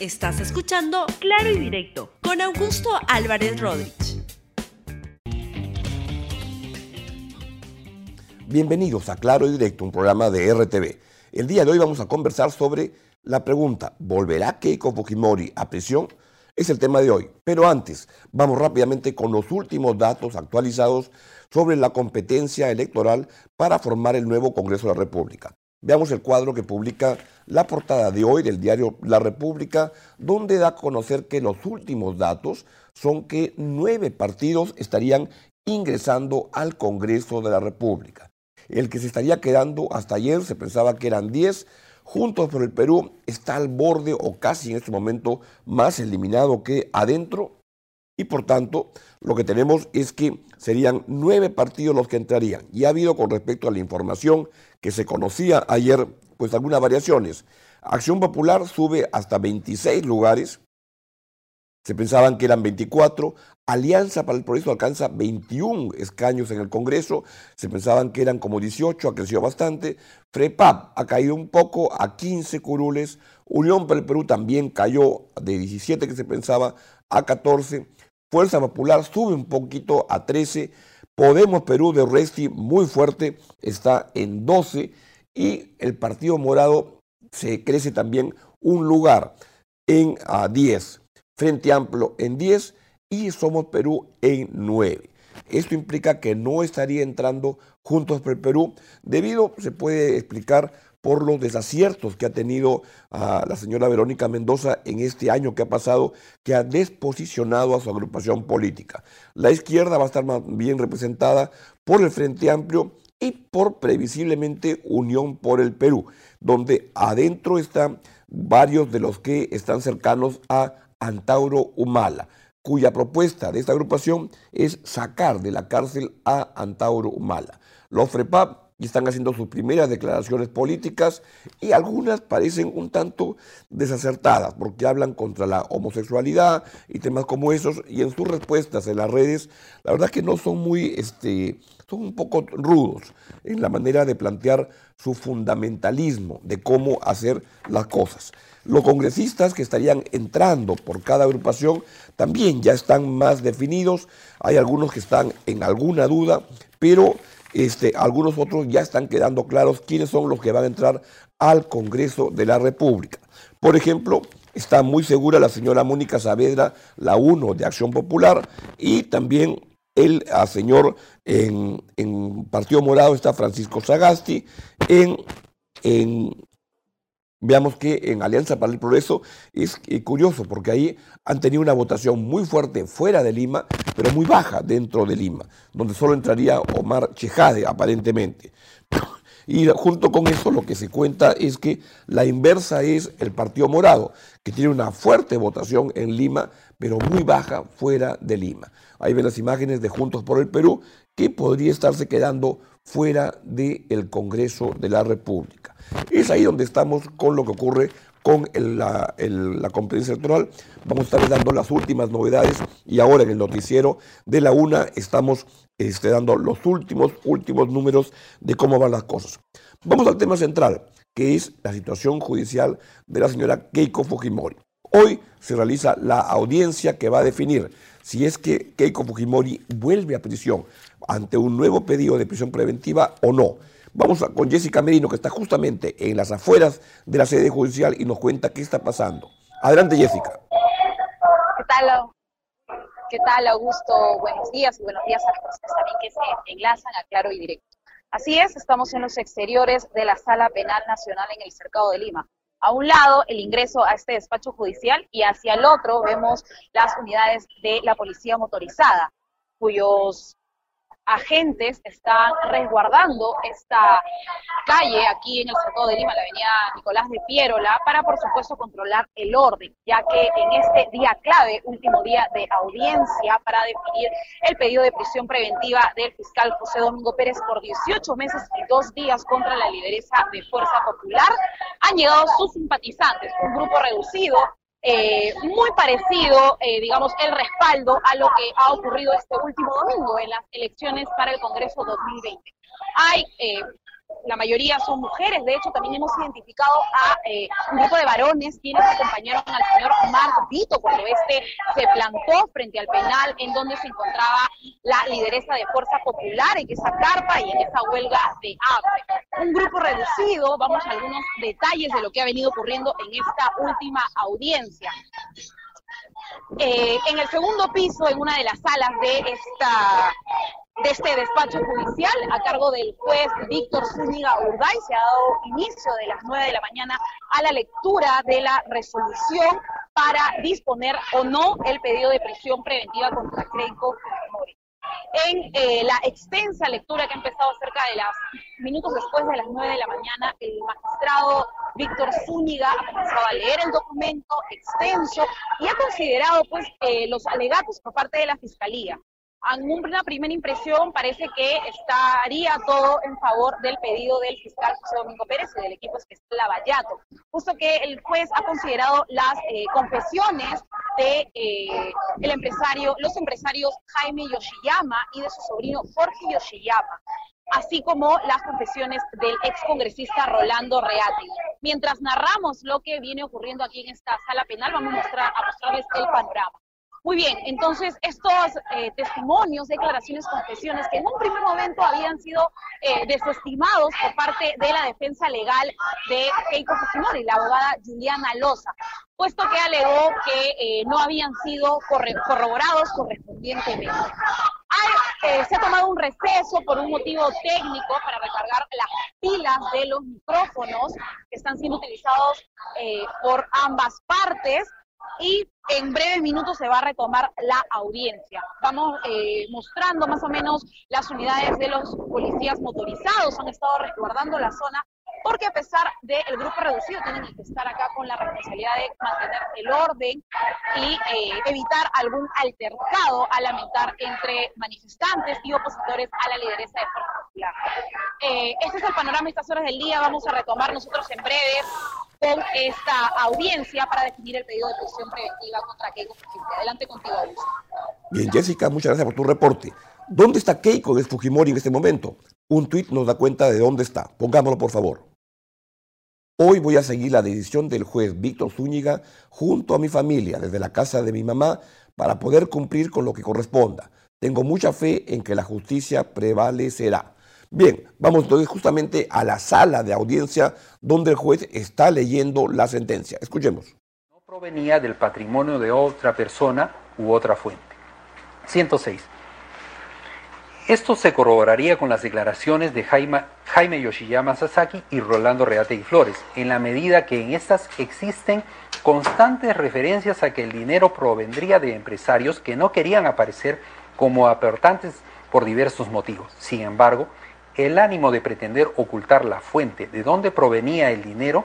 Estás escuchando Claro y Directo con Augusto Álvarez Rodríguez. Bienvenidos a Claro y Directo, un programa de RTV. El día de hoy vamos a conversar sobre la pregunta, ¿volverá Keiko Fujimori a prisión? Es el tema de hoy. Pero antes, vamos rápidamente con los últimos datos actualizados sobre la competencia electoral para formar el nuevo Congreso de la República. Veamos el cuadro que publica la portada de hoy del diario La República, donde da a conocer que los últimos datos son que nueve partidos estarían ingresando al Congreso de la República. El que se estaría quedando hasta ayer se pensaba que eran 10. Juntos por el Perú está al borde o casi en este momento más eliminado que adentro. Y por tanto, lo que tenemos es que serían nueve partidos los que entrarían. Y ha habido con respecto a la información que se conocía ayer, pues algunas variaciones. Acción Popular sube hasta 26 lugares, se pensaban que eran 24. Alianza para el Progreso alcanza 21 escaños en el Congreso. Se pensaban que eran como 18, ha crecido bastante. FREPAP ha caído un poco a 15 curules. Unión para el Perú también cayó de 17 que se pensaba a 14. Fuerza Popular sube un poquito a 13. Podemos Perú de Resti muy fuerte está en 12. Y el Partido Morado se crece también un lugar en a 10. Frente Amplio en 10 y Somos Perú en 9. Esto implica que no estaría entrando Juntos por Perú debido, se puede explicar, por los desaciertos que ha tenido a la señora Verónica Mendoza en este año que ha pasado, que ha desposicionado a su agrupación política. La izquierda va a estar más bien representada por el Frente Amplio y por previsiblemente Unión por el Perú, donde adentro están varios de los que están cercanos a Antauro Humala, cuya propuesta de esta agrupación es sacar de la cárcel a Antauro Humala. Los FREPAP están haciendo sus primeras declaraciones políticas y algunas parecen un tanto desacertadas porque hablan contra la homosexualidad y temas como esos y en sus respuestas en las redes la verdad que no son muy, este, son un poco rudos en la manera de plantear su fundamentalismo de cómo hacer las cosas. Los congresistas que estarían entrando por cada agrupación también ya están más definidos. Hay algunos que están en alguna duda, pero este, algunos otros ya están quedando claros quiénes son los que van a entrar al Congreso de la República. Por ejemplo, está muy segura la señora Mónica Saavedra, la 1 de Acción Popular, y también el señor en, Partido Morado está Francisco Sagasti, en Veamos que en Alianza para el Progreso es eh, curioso porque ahí han tenido una votación muy fuerte fuera de Lima, pero muy baja dentro de Lima, donde solo entraría Omar Chejade aparentemente. Y junto con eso lo que se cuenta es que la inversa es el Partido Morado, que tiene una fuerte votación en Lima, pero muy baja fuera de Lima. Ahí ven las imágenes de Juntos por el Perú, que podría estarse quedando fuera del Congreso de la República. Es ahí donde estamos con lo que ocurre con la, competencia electoral. Vamos a estar dando las últimas novedades y ahora en el noticiero de la UNA estamos este, dando los últimos, últimos números de cómo van las cosas. Vamos al tema central, que es la situación judicial de la señora Keiko Fujimori. Hoy se realiza la audiencia que va a definir si es que Keiko Fujimori vuelve a prisión ante un nuevo pedido de prisión preventiva o no. Vamos con Jessica Merino, que está justamente en las afueras de la sede judicial y nos cuenta qué está pasando. Adelante, Jessica. ¿Qué tal? ¿Qué tal, Augusto? Buenos días y buenos días a las personas también que se enlazan a Claro y Directo. Así es, estamos en los exteriores de la Sala Penal Nacional en el Cercado de Lima. A un lado, el ingreso a este despacho judicial y hacia el otro vemos las unidades de la policía motorizada, cuyos agentes están resguardando esta calle aquí en el Cercado de Lima, la avenida Nicolás de Pierola, para por supuesto controlar el orden, ya que en este día clave, último día de audiencia para definir el pedido de prisión preventiva del fiscal José Domingo Pérez por 18 meses y dos días contra la lideresa de Fuerza Popular, han llegado sus simpatizantes, un grupo reducido eh, muy parecido, eh, digamos, el respaldo a lo que ha ocurrido este último domingo en las elecciones para el Congreso 2020. Hay eh, la mayoría son mujeres. De hecho, también hemos identificado a eh, un grupo de varones quienes acompañaron al señor Marc Vito cuando este se plantó frente al penal en donde se encontraba la lideresa de Fuerza Popular en esa carpa y en esa huelga de hambre. Un grupo reducido, vamos a algunos detalles de lo que ha venido ocurriendo en esta última audiencia. Eh, en el segundo piso, en una de las salas de esta de este despacho judicial a cargo del juez Víctor Zúñiga Urday. Se ha dado inicio de las 9 de la mañana a la lectura de la resolución para disponer o no el pedido de prisión preventiva contra Mori en eh, la extensa lectura que ha empezado cerca de las minutos después de las 9 de la mañana, el magistrado Víctor Zúñiga ha comenzado a leer el documento extenso y ha considerado pues eh, los alegatos por parte de la Fiscalía en una primera impresión parece que estaría todo en favor del pedido del fiscal José Domingo Pérez y del equipo especial Lavallato, justo que el juez ha considerado las eh, confesiones de eh, los empresarios Jaime Yoshiyama y de su sobrino Jorge Yoshiyama, así como las confesiones del excongresista Rolando Reati. Mientras narramos lo que viene ocurriendo aquí en esta sala penal, vamos a, mostrar, a mostrarles el panorama. Muy bien, entonces estos eh, testimonios, declaraciones, confesiones que en un primer momento habían sido eh, desestimados por parte de la defensa legal de Keiko Fujimori, la abogada Juliana Loza, puesto que alegó que eh, no habían sido corroborados correspondientemente. se ha tomado un receso por un motivo técnico para recargar las pilas de los micrófonos que están siendo utilizados por ambas partes y en breves minutos se va a retomar la audiencia. Vamos eh, mostrando más o menos las unidades de los policías motorizados, han estado resguardando la zona porque a pesar del grupo reducido tienen que estar acá con la responsabilidad de mantener el orden y eh, evitar algún altercado a lamentar entre manifestantes y opositores a la lideresa de Fuerza Popular. Eh, este es el panorama de estas horas del día, vamos a retomar nosotros en breve con esta audiencia para definir el pedido de prisión preventiva contra Keiko Fujimori. Adelante contigo, Augusto. Bien, Jessica, muchas gracias por tu reporte. ¿Dónde está Keiko de Fujimori en este momento? Un tuit nos da cuenta de dónde está. Pongámoslo, por favor. Hoy voy a seguir la decisión del juez Víctor Zúñiga junto a mi familia desde la casa de mi mamá para poder cumplir con lo que corresponda. Tengo mucha fe en que la justicia prevalecerá. Bien, vamos entonces justamente a la sala de audiencia donde el juez está leyendo la sentencia. Escuchemos. No provenía del patrimonio de otra persona u otra fuente. 106. Esto se corroboraría con las declaraciones de Jaime, Jaime Yoshiyama Sasaki y Rolando Reate y Flores, en la medida que en estas existen constantes referencias a que el dinero provendría de empresarios que no querían aparecer como aportantes por diversos motivos. Sin embargo, el ánimo de pretender ocultar la fuente de dónde provenía el dinero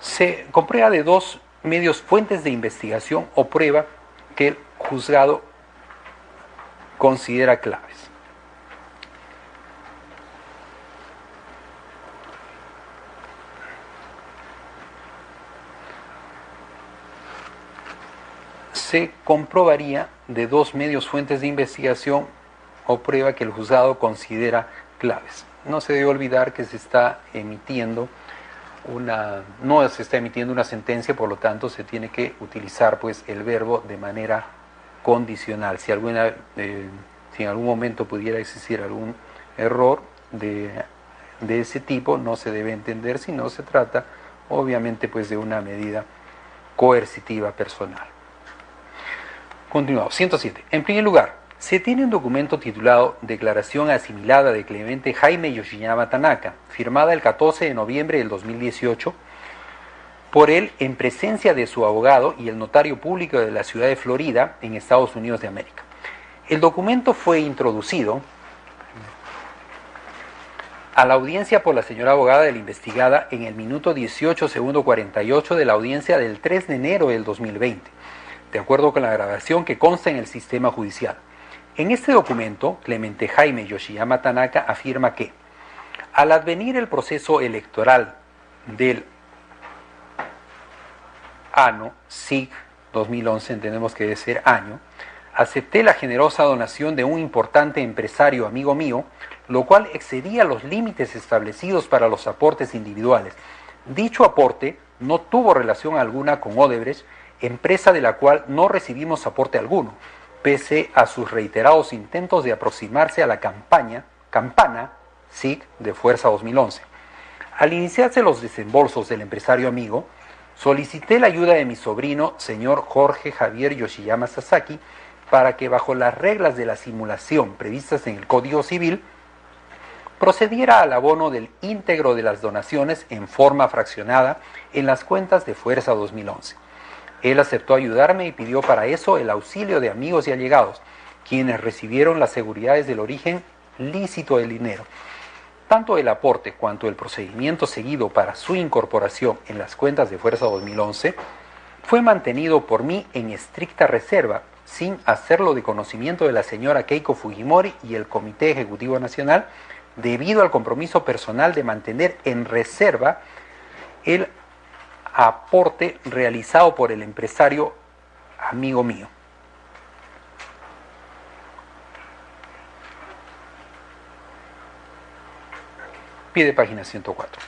se comprueba de dos medios fuentes de investigación o prueba que el juzgado considera claves. Se comprobaría de dos medios fuentes de investigación o prueba que el juzgado considera claves. No se debe olvidar que se está emitiendo una, no se está emitiendo una sentencia, por lo tanto se tiene que utilizar pues el verbo de manera condicional. Si, eh, si en algún momento pudiera existir algún error de, de ese tipo, no se debe entender si no se trata obviamente pues de una medida coercitiva personal. Continuamos. 107. En primer lugar, se tiene un documento titulado Declaración asimilada de Clemente Jaime Yoshiyama Tanaka, firmada el 14 de noviembre del 2018 por él en presencia de su abogado y el notario público de la ciudad de Florida, en Estados Unidos de América. El documento fue introducido a la audiencia por la señora abogada de la investigada en el minuto 18 segundo 48 de la audiencia del 3 de enero del 2020, de acuerdo con la grabación que consta en el sistema judicial. En este documento, Clemente Jaime Yoshiyama Tanaka afirma que al advenir el proceso electoral del año, SIG 2011, entendemos que debe año, acepté la generosa donación de un importante empresario amigo mío, lo cual excedía los límites establecidos para los aportes individuales. Dicho aporte no tuvo relación alguna con Odebrecht, empresa de la cual no recibimos aporte alguno, pese a sus reiterados intentos de aproximarse a la campaña, campana SIC de Fuerza 2011. Al iniciarse los desembolsos del empresario amigo, solicité la ayuda de mi sobrino, señor Jorge Javier Yoshiyama Sasaki, para que bajo las reglas de la simulación previstas en el Código Civil, procediera al abono del íntegro de las donaciones en forma fraccionada en las cuentas de Fuerza 2011. Él aceptó ayudarme y pidió para eso el auxilio de amigos y allegados, quienes recibieron las seguridades del origen lícito del dinero. Tanto el aporte cuanto el procedimiento seguido para su incorporación en las cuentas de Fuerza 2011 fue mantenido por mí en estricta reserva, sin hacerlo de conocimiento de la señora Keiko Fujimori y el Comité Ejecutivo Nacional, debido al compromiso personal de mantener en reserva el aporte realizado por el empresario amigo mío. Pide página 104.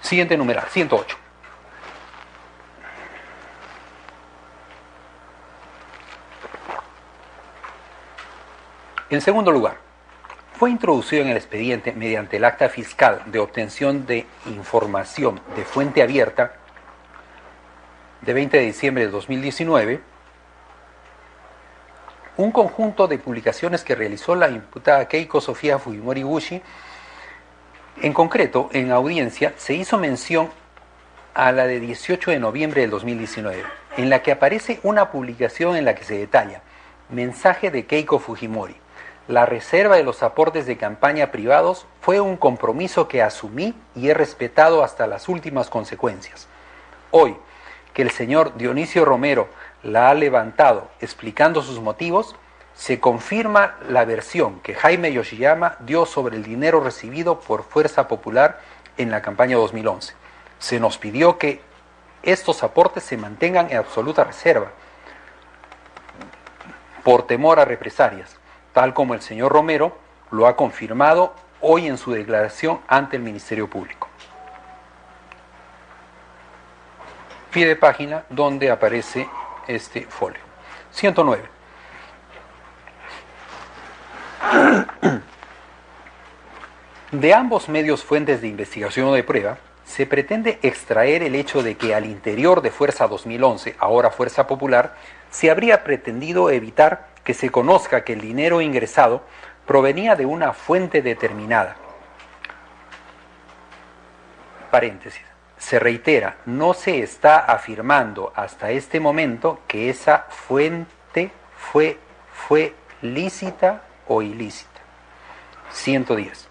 Siguiente numeral, 108. En segundo lugar, fue introducido en el expediente mediante el acta fiscal de obtención de información de fuente abierta de 20 de diciembre de 2019 un conjunto de publicaciones que realizó la imputada Keiko Sofía Fujimori Gushi. En concreto, en audiencia se hizo mención a la de 18 de noviembre del 2019, en la que aparece una publicación en la que se detalla mensaje de Keiko Fujimori la reserva de los aportes de campaña privados fue un compromiso que asumí y he respetado hasta las últimas consecuencias. Hoy, que el señor Dionisio Romero la ha levantado explicando sus motivos, se confirma la versión que Jaime Yoshiyama dio sobre el dinero recibido por Fuerza Popular en la campaña 2011. Se nos pidió que estos aportes se mantengan en absoluta reserva por temor a represalias tal como el señor Romero lo ha confirmado hoy en su declaración ante el Ministerio Público. Pide página donde aparece este folio. 109. De ambos medios fuentes de investigación o de prueba, se pretende extraer el hecho de que al interior de Fuerza 2011, ahora Fuerza Popular, se habría pretendido evitar que se conozca que el dinero ingresado provenía de una fuente determinada. Paréntesis. Se reitera, no se está afirmando hasta este momento que esa fuente fue, fue lícita o ilícita. 110.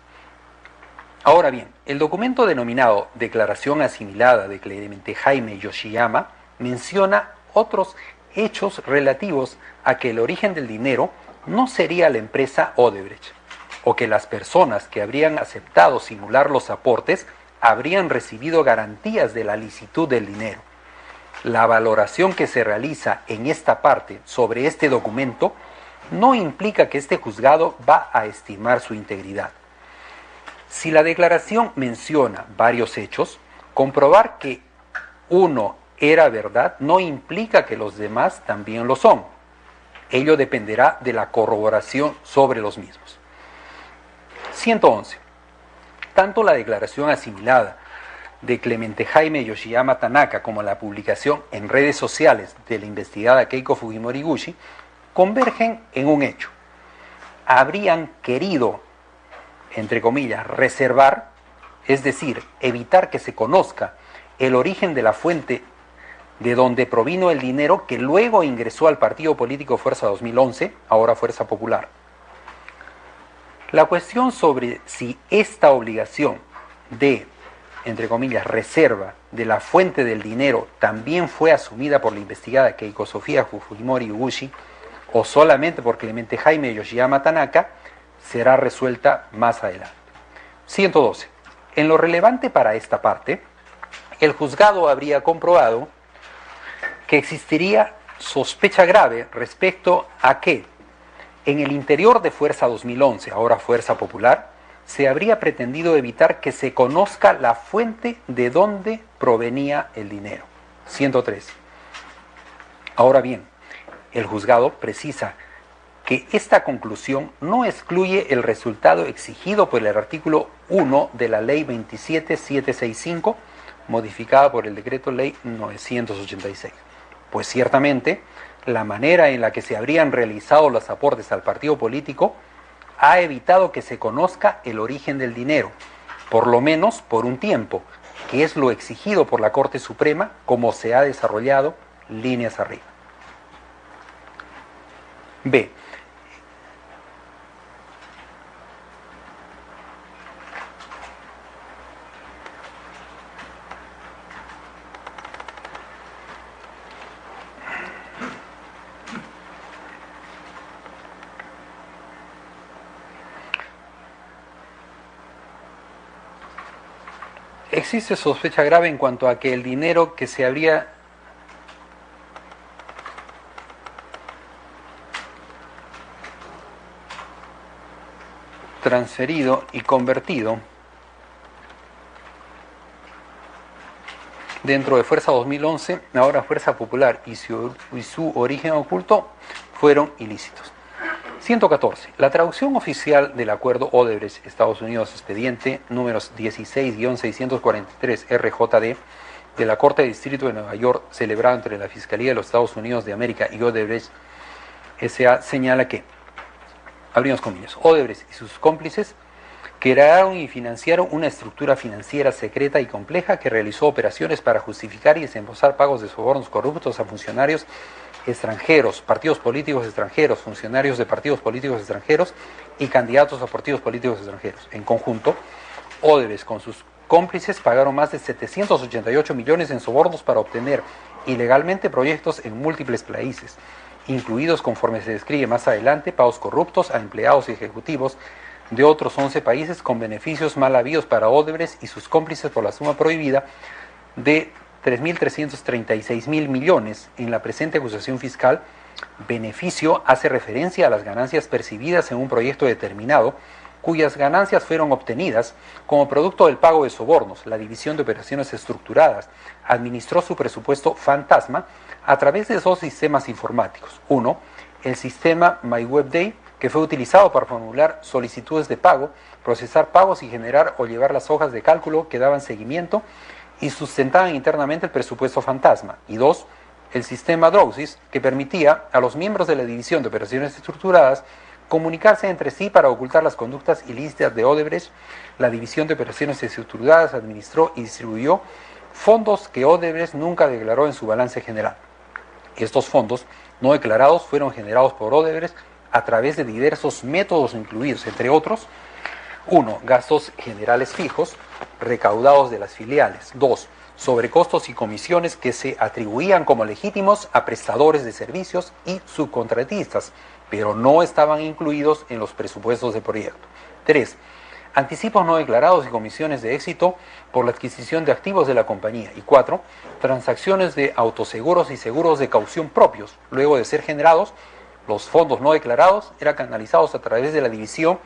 Ahora bien, el documento denominado Declaración Asimilada de Clemente Jaime Yoshiyama menciona otros hechos relativos a que el origen del dinero no sería la empresa Odebrecht, o que las personas que habrían aceptado simular los aportes habrían recibido garantías de la licitud del dinero. La valoración que se realiza en esta parte sobre este documento no implica que este juzgado va a estimar su integridad. Si la declaración menciona varios hechos, comprobar que uno era verdad no implica que los demás también lo son. Ello dependerá de la corroboración sobre los mismos. 111. Tanto la declaración asimilada de Clemente Jaime Yoshiyama Tanaka como la publicación en redes sociales de la investigada Keiko Fujimori Gushi convergen en un hecho. Habrían querido, entre comillas, reservar, es decir, evitar que se conozca el origen de la fuente de donde provino el dinero que luego ingresó al partido político Fuerza 2011, ahora Fuerza Popular. La cuestión sobre si esta obligación de, entre comillas, reserva de la fuente del dinero también fue asumida por la investigada Keiko Sofía Fujimori Uguchi o solamente por Clemente Jaime Yoshiyama Tanaka, será resuelta más adelante. 112. En lo relevante para esta parte, el juzgado habría comprobado que existiría sospecha grave respecto a que en el interior de Fuerza 2011, ahora Fuerza Popular, se habría pretendido evitar que se conozca la fuente de dónde provenía el dinero. 103. Ahora bien, el juzgado precisa que esta conclusión no excluye el resultado exigido por el artículo 1 de la Ley 27765, modificada por el Decreto Ley 986. Pues ciertamente, la manera en la que se habrían realizado los aportes al partido político ha evitado que se conozca el origen del dinero, por lo menos por un tiempo, que es lo exigido por la Corte Suprema como se ha desarrollado líneas arriba. B. Existe sospecha grave en cuanto a que el dinero que se habría transferido y convertido dentro de Fuerza 2011, ahora Fuerza Popular y su, y su origen oculto fueron ilícitos. 114. La traducción oficial del acuerdo Odebrecht Estados Unidos expediente números 16-643 RJD de la Corte de Distrito de Nueva York celebrado entre la Fiscalía de los Estados Unidos de América y Odebrecht S.A. señala que, abrimos comillas, Odebrecht y sus cómplices crearon y financiaron una estructura financiera secreta y compleja que realizó operaciones para justificar y desembolsar pagos de sobornos corruptos a funcionarios extranjeros, partidos políticos extranjeros, funcionarios de partidos políticos extranjeros y candidatos a partidos políticos extranjeros. En conjunto, Odebrecht con sus cómplices pagaron más de 788 millones en sobornos para obtener ilegalmente proyectos en múltiples países, incluidos, conforme se describe más adelante, pagos corruptos a empleados y ejecutivos de otros 11 países con beneficios mal habidos para Odebrecht y sus cómplices por la suma prohibida de 3.336 mil millones en la presente acusación fiscal, beneficio hace referencia a las ganancias percibidas en un proyecto determinado, cuyas ganancias fueron obtenidas como producto del pago de sobornos. La División de Operaciones Estructuradas administró su presupuesto fantasma a través de dos sistemas informáticos. Uno, el sistema MyWebDay, que fue utilizado para formular solicitudes de pago, procesar pagos y generar o llevar las hojas de cálculo que daban seguimiento y sustentaban internamente el presupuesto fantasma. Y dos, el sistema Drowsys, que permitía a los miembros de la División de Operaciones Estructuradas comunicarse entre sí para ocultar las conductas ilícitas de Odebrecht. La División de Operaciones Estructuradas administró y distribuyó fondos que Odebrecht nunca declaró en su balance general. Estos fondos no declarados fueron generados por Odebrecht a través de diversos métodos incluidos, entre otros, uno, gastos generales fijos recaudados de las filiales. Dos, sobrecostos y comisiones que se atribuían como legítimos a prestadores de servicios y subcontratistas, pero no estaban incluidos en los presupuestos de proyecto. Tres, anticipos no declarados y comisiones de éxito por la adquisición de activos de la compañía. Y cuatro, transacciones de autoseguros y seguros de caución propios. Luego de ser generados, los fondos no declarados eran canalizados a través de la división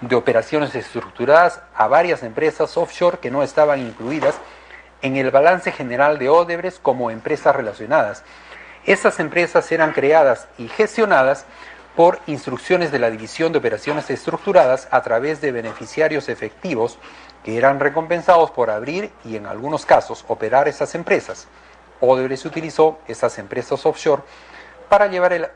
de operaciones estructuradas a varias empresas offshore que no estaban incluidas en el balance general de Odebrecht como empresas relacionadas. Estas empresas eran creadas y gestionadas por instrucciones de la División de Operaciones Estructuradas a través de beneficiarios efectivos que eran recompensados por abrir y en algunos casos operar esas empresas. Odebrecht utilizó esas empresas offshore para llevar el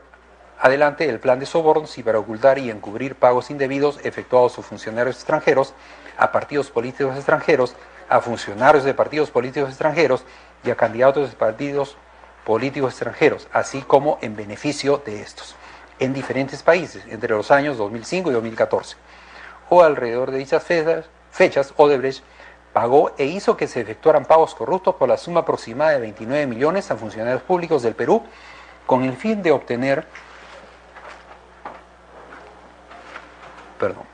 adelante el plan de sobornos y para ocultar y encubrir pagos indebidos efectuados a funcionarios extranjeros, a partidos políticos extranjeros, a funcionarios de partidos políticos extranjeros y a candidatos de partidos políticos extranjeros, así como en beneficio de estos, en diferentes países entre los años 2005 y 2014. O alrededor de dichas fechas, fechas Odebrecht pagó e hizo que se efectuaran pagos corruptos por la suma aproximada de 29 millones a funcionarios públicos del Perú con el fin de obtener perdón,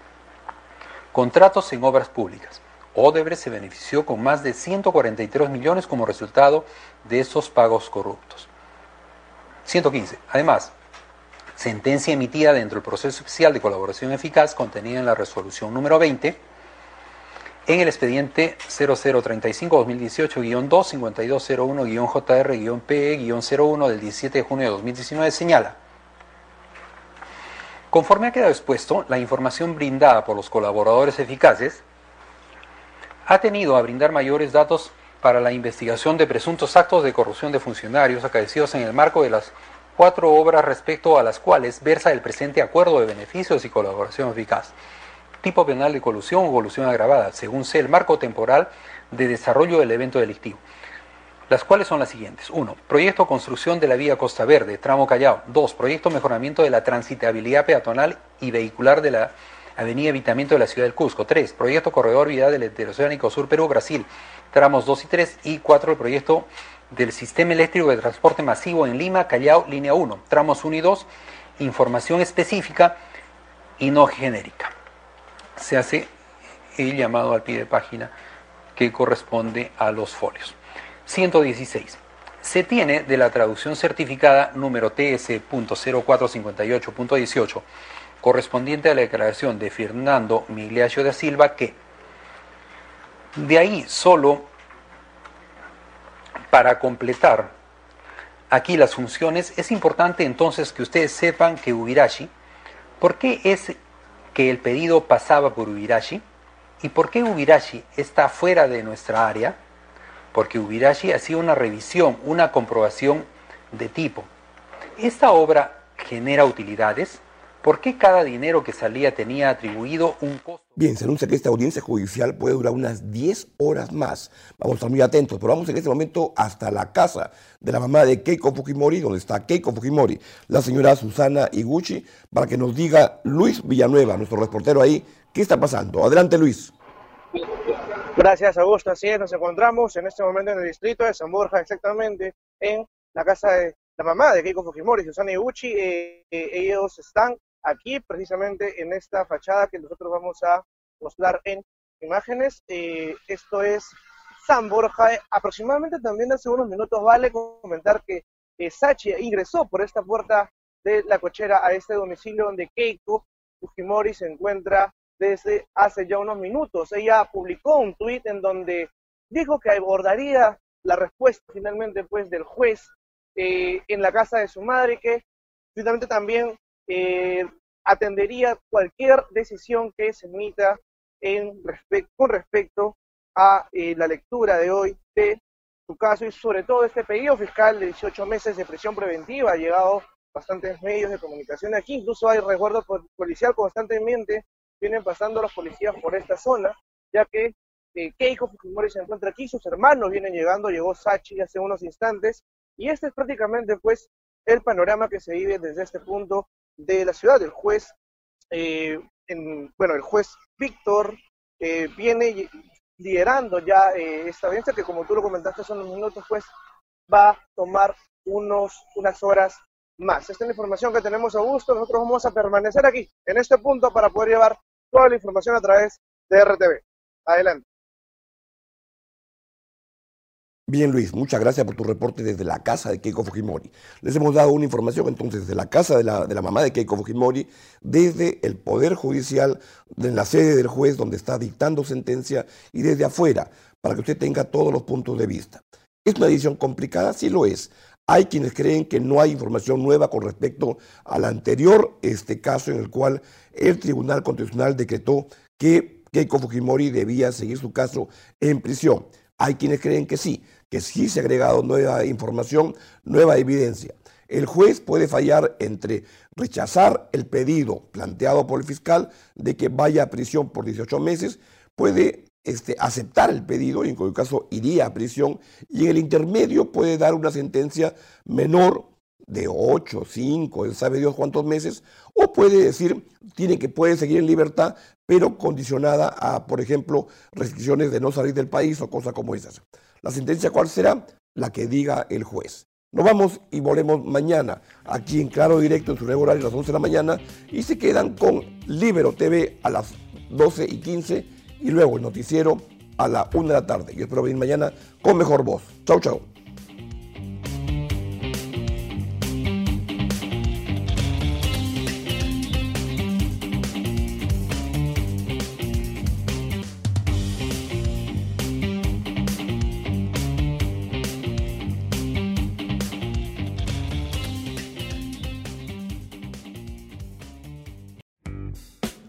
contratos en obras públicas. Odebrecht se benefició con más de 143 millones como resultado de esos pagos corruptos. 115. Además, sentencia emitida dentro del proceso oficial de colaboración eficaz contenida en la resolución número 20 en el expediente 0035-2018-2-5201-JR-PE-01 del 17 de junio de 2019 señala Conforme ha quedado expuesto, la información brindada por los colaboradores eficaces ha tenido a brindar mayores datos para la investigación de presuntos actos de corrupción de funcionarios acaecidos en el marco de las cuatro obras respecto a las cuales versa el presente acuerdo de beneficios y colaboración eficaz. Tipo penal de colusión o colusión agravada, según sea el marco temporal de desarrollo del evento delictivo las cuales son las siguientes. 1. Proyecto construcción de la vía Costa Verde, tramo Callao. 2. Proyecto mejoramiento de la transitabilidad peatonal y vehicular de la avenida Evitamiento de la ciudad del Cusco. 3. Proyecto corredor vial del Interoceánico Sur Perú, Brasil, tramos 2 y 3. Y 4. El proyecto del sistema eléctrico de transporte masivo en Lima, Callao, línea 1, tramos 1 y 2. Información específica y no genérica. Se hace el llamado al pie de página que corresponde a los folios. 116. Se tiene de la traducción certificada número TS.0458.18, correspondiente a la declaración de Fernando Migliaccio da Silva, que de ahí solo para completar aquí las funciones, es importante entonces que ustedes sepan que Ubirashi, ¿por qué es que el pedido pasaba por Ubirashi? ¿Y por qué Ubirashi está fuera de nuestra área? Porque Ubirashi ha sido una revisión, una comprobación de tipo. Esta obra genera utilidades. ¿Por qué cada dinero que salía tenía atribuido un costo? Bien, se anuncia que esta audiencia judicial puede durar unas 10 horas más. Vamos a estar muy atentos, pero vamos en este momento hasta la casa de la mamá de Keiko Fujimori, donde está Keiko Fujimori, la señora Susana Iguchi, para que nos diga Luis Villanueva, nuestro reportero ahí, qué está pasando. Adelante, Luis. Gracias, Augusto. Así es, nos encontramos en este momento en el distrito de San Borja, exactamente en la casa de la mamá de Keiko Fujimori, Susana Iguchi. Eh, eh, ellos están aquí precisamente en esta fachada que nosotros vamos a mostrar en imágenes. Eh, esto es San Borja. aproximadamente también hace unos minutos vale comentar que Sachi ingresó por esta puerta de la cochera a este domicilio donde Keiko Fujimori se encuentra desde hace ya unos minutos. Ella publicó un tuit en donde dijo que abordaría la respuesta finalmente pues del juez eh, en la casa de su madre que finalmente también eh, atendería cualquier decisión que se emita en con respecto a eh, la lectura de hoy de su caso y sobre todo este pedido fiscal de 18 meses de prisión preventiva. Ha llegado bastantes medios de comunicación aquí, incluso hay resguardo policial constantemente vienen pasando los policías por esta zona, ya que eh, Keiko Fujimori se encuentra aquí, sus hermanos vienen llegando, llegó Sachi hace unos instantes, y este es prácticamente pues el panorama que se vive desde este punto de la ciudad. El juez, eh, en, bueno, el juez Víctor eh, viene liderando ya esta audiencia que como tú lo comentaste hace unos minutos, pues va a tomar unos, unas horas más. Esta es la información que tenemos, Augusto. Nosotros vamos a permanecer aquí, en este punto, para poder llevar toda la información a través de RTV. Adelante. Bien, Luis, muchas gracias por tu reporte desde la casa de Keiko Fujimori. Les hemos dado una información entonces de la casa de la, de la mamá de Keiko Fujimori, desde el Poder Judicial, en la sede del juez donde está dictando sentencia y desde afuera, para que usted tenga todos los puntos de vista. ¿Es una decisión complicada? Sí lo es. Hay quienes creen que no hay información nueva con respecto al anterior este caso en el cual el Tribunal Constitucional decretó que Keiko Fujimori debía seguir su caso en prisión. Hay quienes creen que sí, que sí se ha agregado nueva información, nueva evidencia. El juez puede fallar entre rechazar el pedido planteado por el fiscal de que vaya a prisión por 18 meses, puede este, aceptar el pedido, y en cualquier caso iría a prisión, y en el intermedio puede dar una sentencia menor de 8, 5, sabe Dios cuántos meses, o puede decir, tiene que puede seguir en libertad, pero condicionada a, por ejemplo, restricciones de no salir del país o cosas como esas. La sentencia cuál será? La que diga el juez. Nos vamos y volvemos mañana aquí en Claro Directo en su nuevo horario a las 11 de la mañana y se quedan con Libero TV a las 12 y 15 y luego el noticiero a la 1 de la tarde. Yo espero venir mañana con mejor voz. Chau, chau.